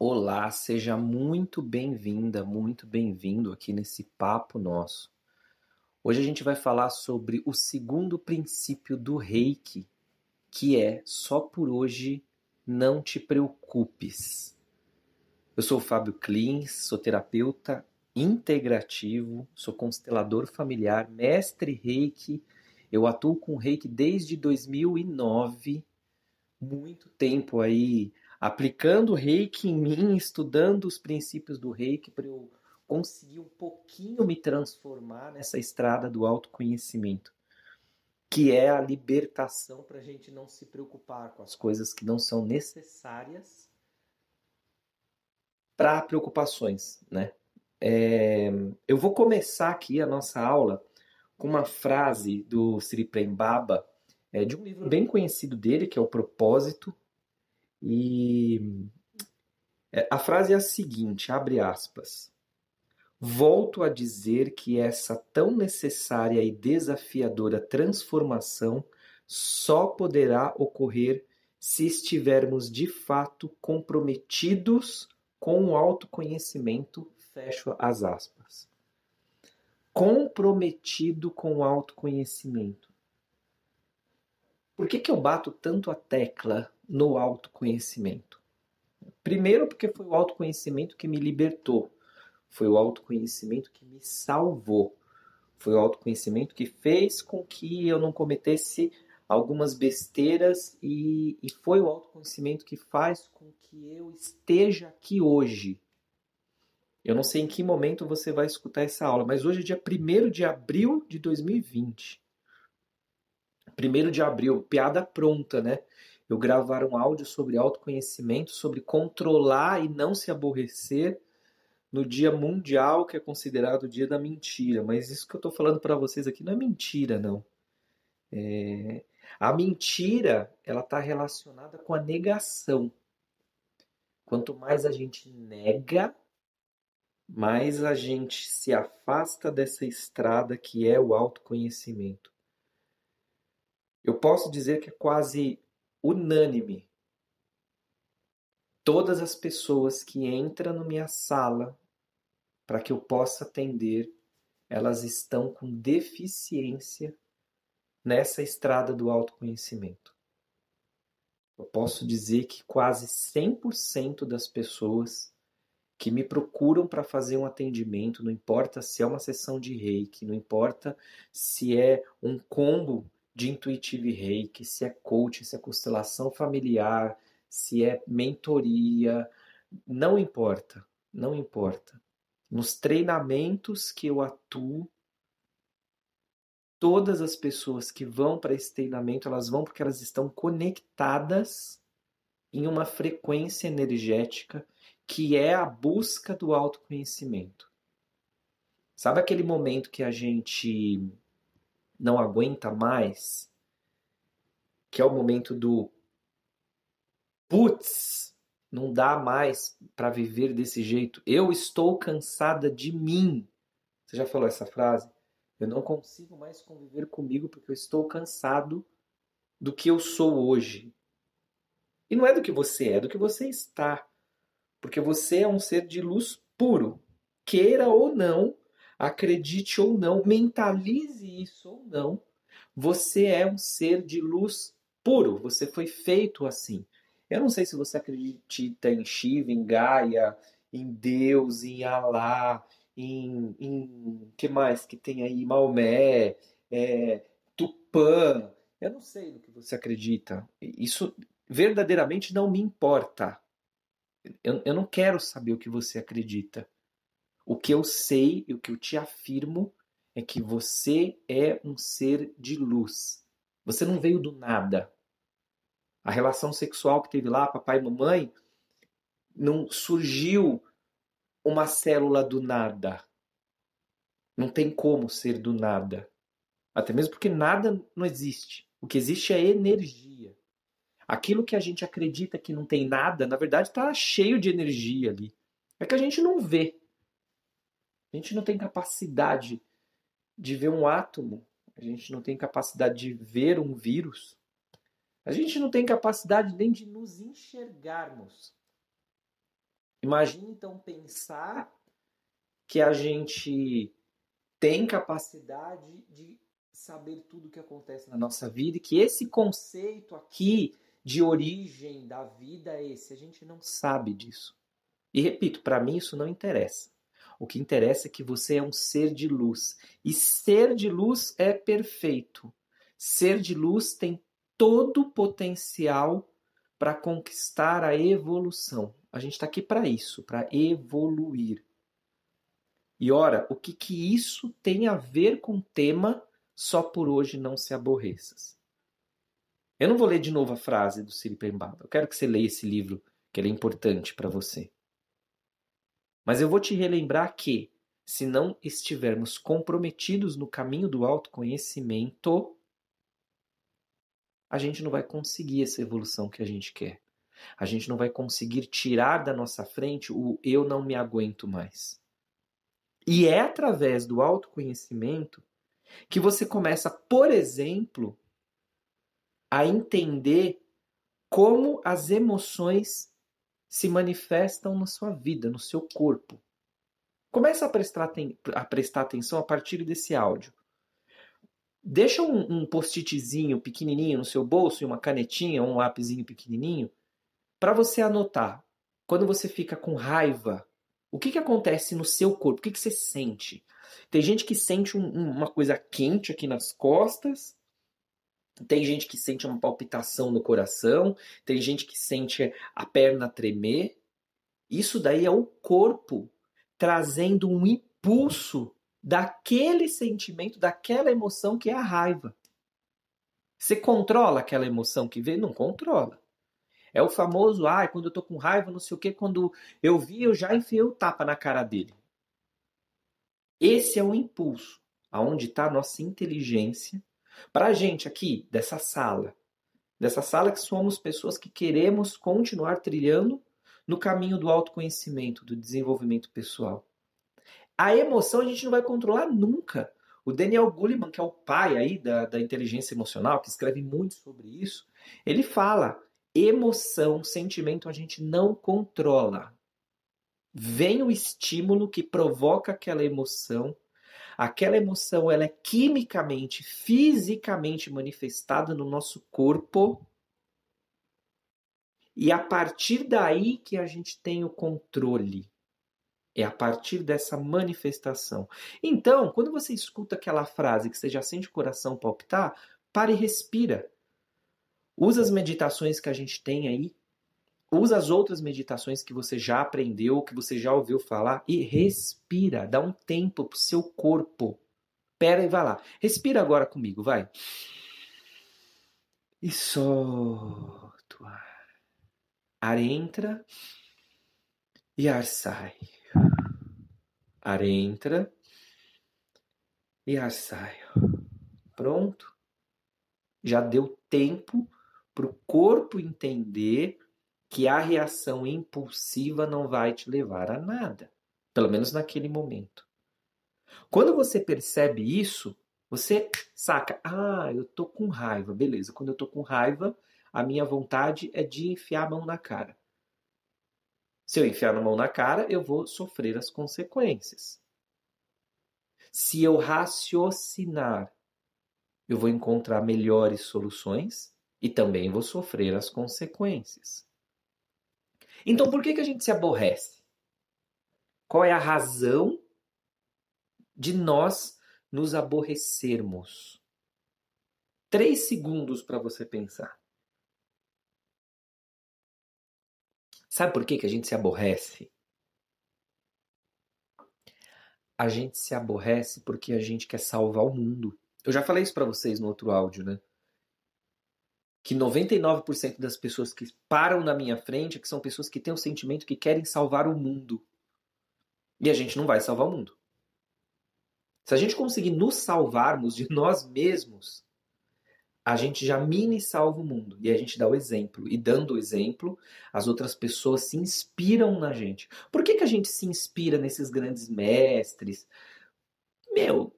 Olá, seja muito bem-vinda, muito bem-vindo aqui nesse papo nosso. Hoje a gente vai falar sobre o segundo princípio do Reiki, que é só por hoje não te preocupes. Eu sou o Fábio Klins, sou terapeuta integrativo, sou constelador familiar, mestre Reiki. Eu atuo com Reiki desde 2009, muito tempo aí aplicando o Reiki em mim, estudando os princípios do Reiki para eu conseguir um pouquinho me transformar nessa estrada do autoconhecimento, que é a libertação para a gente não se preocupar com as coisas que não são necessárias para preocupações, né? É, eu vou começar aqui a nossa aula com uma frase do Sri Prem Baba, é, de um livro bem conhecido dele, que é O Propósito, e é, a frase é a seguinte, abre aspas. Volto a dizer que essa tão necessária e desafiadora transformação só poderá ocorrer se estivermos de fato comprometidos com o autoconhecimento, fecho as aspas. Comprometido com o autoconhecimento. Por que, que eu bato tanto a tecla no autoconhecimento? Primeiro, porque foi o autoconhecimento que me libertou, foi o autoconhecimento que me salvou, foi o autoconhecimento que fez com que eu não cometesse algumas besteiras e, e foi o autoconhecimento que faz com que eu esteja aqui hoje. Eu não sei em que momento você vai escutar essa aula, mas hoje é dia 1 de abril de 2020. 1 de abril, piada pronta, né? eu gravar um áudio sobre autoconhecimento, sobre controlar e não se aborrecer no dia mundial que é considerado o dia da mentira. Mas isso que eu estou falando para vocês aqui não é mentira, não. É... A mentira ela está relacionada com a negação. Quanto mais a gente nega, mais a gente se afasta dessa estrada que é o autoconhecimento. Eu posso dizer que é quase unânime. Todas as pessoas que entram na minha sala para que eu possa atender, elas estão com deficiência nessa estrada do autoconhecimento. Eu posso dizer que quase 100% das pessoas que me procuram para fazer um atendimento, não importa se é uma sessão de reiki, não importa se é um combo de Intuitive Reiki, se é coach, se é constelação familiar, se é mentoria, não importa, não importa. Nos treinamentos que eu atuo, todas as pessoas que vão para esse treinamento, elas vão porque elas estão conectadas em uma frequência energética que é a busca do autoconhecimento. Sabe aquele momento que a gente não aguenta mais, que é o momento do putz, não dá mais para viver desse jeito. Eu estou cansada de mim. Você já falou essa frase? Eu não consigo mais conviver comigo porque eu estou cansado do que eu sou hoje. E não é do que você é, é do que você está. Porque você é um ser de luz puro. Queira ou não, acredite ou não, mentalize isso ou não, você é um ser de luz puro, você foi feito assim. Eu não sei se você acredita em Shiva, em Gaia, em Deus, em Alá, em, em que mais que tem aí Maomé, é, Tupã. Eu não sei no que você acredita. Isso verdadeiramente não me importa. Eu, eu não quero saber o que você acredita. O que eu sei e o que eu te afirmo é que você é um ser de luz. Você não veio do nada. A relação sexual que teve lá, papai e mamãe, não surgiu uma célula do nada. Não tem como ser do nada. Até mesmo porque nada não existe. O que existe é energia. Aquilo que a gente acredita que não tem nada, na verdade está cheio de energia ali. É que a gente não vê. A gente não tem capacidade de ver um átomo, a gente não tem capacidade de ver um vírus, a gente não tem capacidade nem de nos enxergarmos. Imagine então pensar que a gente tem capacidade de saber tudo o que acontece na nossa vida e que esse conceito aqui de origem da vida é esse. A gente não sabe disso. E repito, para mim isso não interessa. O que interessa é que você é um ser de luz. E ser de luz é perfeito. Ser de luz tem todo o potencial para conquistar a evolução. A gente está aqui para isso, para evoluir. E ora, o que, que isso tem a ver com o tema só por hoje não se aborreças? Eu não vou ler de novo a frase do Siri Pembaba. Eu quero que você leia esse livro, que ele é importante para você. Mas eu vou te relembrar que, se não estivermos comprometidos no caminho do autoconhecimento, a gente não vai conseguir essa evolução que a gente quer. A gente não vai conseguir tirar da nossa frente o eu não me aguento mais. E é através do autoconhecimento que você começa, por exemplo, a entender como as emoções se manifestam na sua vida, no seu corpo. Começa a prestar, a prestar atenção a partir desse áudio. Deixa um, um post-itzinho pequenininho no seu bolso e uma canetinha, um lápisinho pequenininho, para você anotar. Quando você fica com raiva, o que, que acontece no seu corpo? O que, que você sente? Tem gente que sente um, uma coisa quente aqui nas costas, tem gente que sente uma palpitação no coração, tem gente que sente a perna tremer. Isso daí é o corpo trazendo um impulso daquele sentimento, daquela emoção que é a raiva. Você controla aquela emoção que vem? Não controla. É o famoso, ah, quando eu tô com raiva, não sei o que, quando eu vi, eu já enfiei o tapa na cara dele. Esse é o impulso, aonde está a nossa inteligência. Para a gente aqui, dessa sala, dessa sala que somos pessoas que queremos continuar trilhando no caminho do autoconhecimento, do desenvolvimento pessoal. A emoção a gente não vai controlar nunca. O Daniel Goleman, que é o pai aí da, da inteligência emocional, que escreve muito sobre isso, ele fala emoção, sentimento a gente não controla. Vem o estímulo que provoca aquela emoção. Aquela emoção ela é quimicamente, fisicamente manifestada no nosso corpo. E a partir daí que a gente tem o controle. É a partir dessa manifestação. Então, quando você escuta aquela frase que você já sente o coração palpitar, pare e respira. Usa as meditações que a gente tem aí. Usa as outras meditações que você já aprendeu, que você já ouviu falar e respira. Dá um tempo pro seu corpo. Pera e vai lá. Respira agora comigo, vai. E solta o ar. Ar entra e ar sai. Ar entra e ar sai. Pronto? Já deu tempo para o corpo entender que a reação impulsiva não vai te levar a nada, pelo menos naquele momento. Quando você percebe isso, você saca, ah, eu tô com raiva, beleza. Quando eu tô com raiva, a minha vontade é de enfiar a mão na cara. Se eu enfiar a mão na cara, eu vou sofrer as consequências. Se eu raciocinar, eu vou encontrar melhores soluções e também vou sofrer as consequências. Então por que, que a gente se aborrece? Qual é a razão de nós nos aborrecermos? Três segundos para você pensar. Sabe por que, que a gente se aborrece? A gente se aborrece porque a gente quer salvar o mundo. Eu já falei isso para vocês no outro áudio, né? Que 99% das pessoas que param na minha frente é que são pessoas que têm o sentimento que querem salvar o mundo. E a gente não vai salvar o mundo. Se a gente conseguir nos salvarmos de nós mesmos, a gente já mini salva o mundo. E a gente dá o exemplo. E dando o exemplo, as outras pessoas se inspiram na gente. Por que, que a gente se inspira nesses grandes mestres? Meu,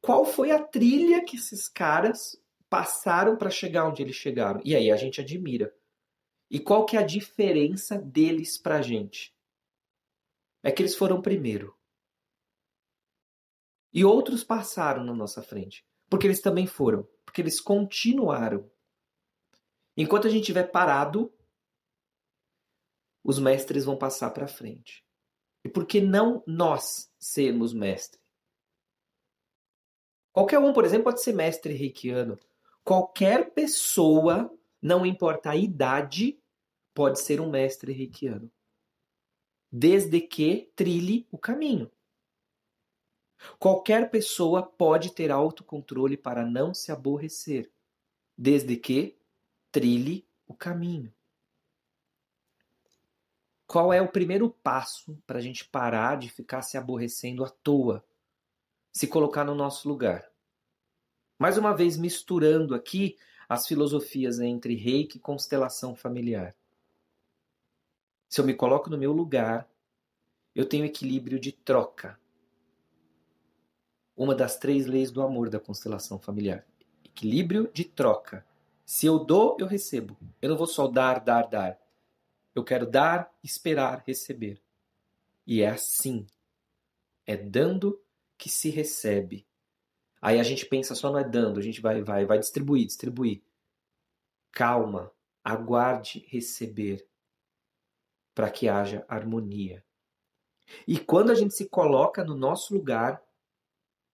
qual foi a trilha que esses caras passaram para chegar onde eles chegaram. E aí a gente admira. E qual que é a diferença deles para a gente? É que eles foram primeiro. E outros passaram na nossa frente. Porque eles também foram. Porque eles continuaram. Enquanto a gente estiver parado, os mestres vão passar para frente. E por que não nós sermos mestre? Qualquer um, por exemplo, pode ser mestre reikiano. Qualquer pessoa, não importa a idade, pode ser um mestre reikiano. Desde que trilhe o caminho. Qualquer pessoa pode ter autocontrole para não se aborrecer, desde que trilhe o caminho. Qual é o primeiro passo para a gente parar de ficar se aborrecendo à toa? Se colocar no nosso lugar. Mais uma vez, misturando aqui as filosofias entre reiki e constelação familiar. Se eu me coloco no meu lugar, eu tenho equilíbrio de troca. Uma das três leis do amor da constelação familiar. Equilíbrio de troca. Se eu dou, eu recebo. Eu não vou só dar, dar, dar. Eu quero dar, esperar, receber. E é assim. É dando que se recebe. Aí a gente pensa só não é dando, a gente vai, vai, vai distribuir, distribuir. Calma, aguarde receber para que haja harmonia. E quando a gente se coloca no nosso lugar,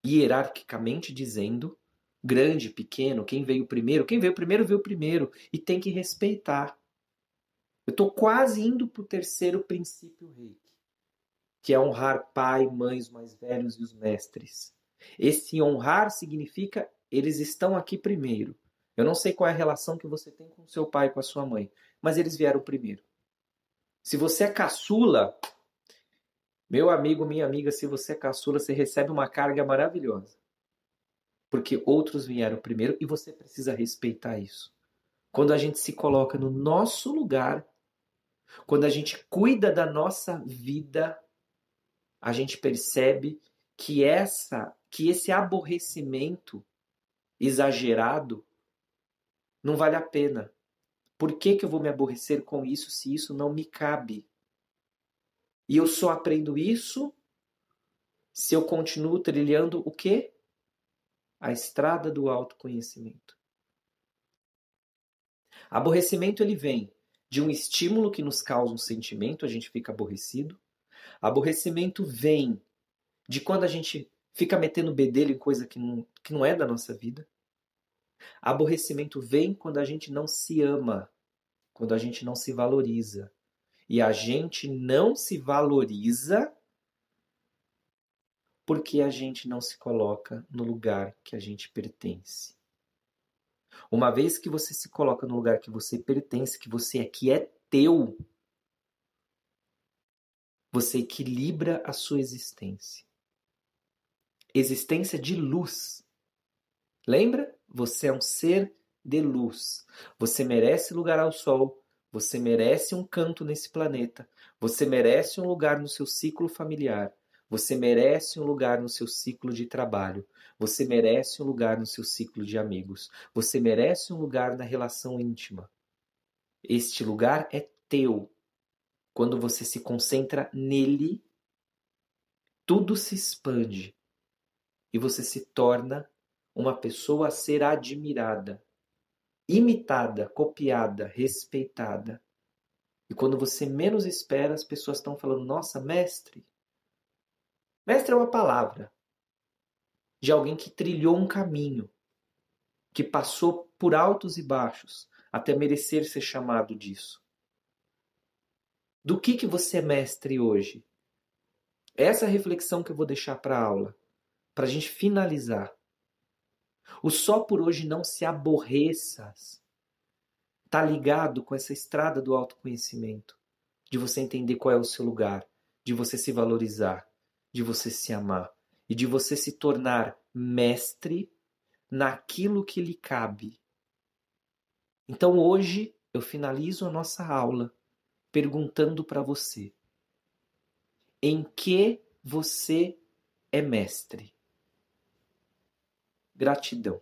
hierarquicamente dizendo, grande, pequeno, quem veio primeiro, quem veio primeiro veio primeiro e tem que respeitar. Eu estou quase indo para o terceiro princípio reiki, que é honrar pai, mães mais velhos e os mestres. Esse honrar significa eles estão aqui primeiro. Eu não sei qual é a relação que você tem com seu pai e com a sua mãe, mas eles vieram primeiro. Se você é caçula, meu amigo, minha amiga, se você é caçula, você recebe uma carga maravilhosa. Porque outros vieram primeiro e você precisa respeitar isso. Quando a gente se coloca no nosso lugar, quando a gente cuida da nossa vida, a gente percebe que essa, que esse aborrecimento exagerado não vale a pena. Por que, que eu vou me aborrecer com isso se isso não me cabe? E eu só aprendo isso se eu continuo trilhando o quê? A estrada do autoconhecimento. Aborrecimento ele vem de um estímulo que nos causa um sentimento, a gente fica aborrecido. Aborrecimento vem de quando a gente fica metendo bedelho em coisa que não, que não é da nossa vida. Aborrecimento vem quando a gente não se ama, quando a gente não se valoriza. E a gente não se valoriza porque a gente não se coloca no lugar que a gente pertence. Uma vez que você se coloca no lugar que você pertence, que você aqui é teu, você equilibra a sua existência. Existência de luz. Lembra? Você é um ser de luz. Você merece lugar ao sol. Você merece um canto nesse planeta. Você merece um lugar no seu ciclo familiar. Você merece um lugar no seu ciclo de trabalho. Você merece um lugar no seu ciclo de amigos. Você merece um lugar na relação íntima. Este lugar é teu. Quando você se concentra nele, tudo se expande e você se torna uma pessoa a ser admirada, imitada, copiada, respeitada. E quando você menos espera, as pessoas estão falando: Nossa, mestre. Mestre é uma palavra de alguém que trilhou um caminho, que passou por altos e baixos até merecer ser chamado disso. Do que, que você é mestre hoje? Essa é a reflexão que eu vou deixar para a aula para a gente finalizar. O só por hoje não se aborreças está ligado com essa estrada do autoconhecimento, de você entender qual é o seu lugar, de você se valorizar, de você se amar e de você se tornar mestre naquilo que lhe cabe. Então hoje eu finalizo a nossa aula perguntando para você: em que você é mestre? Gratidão.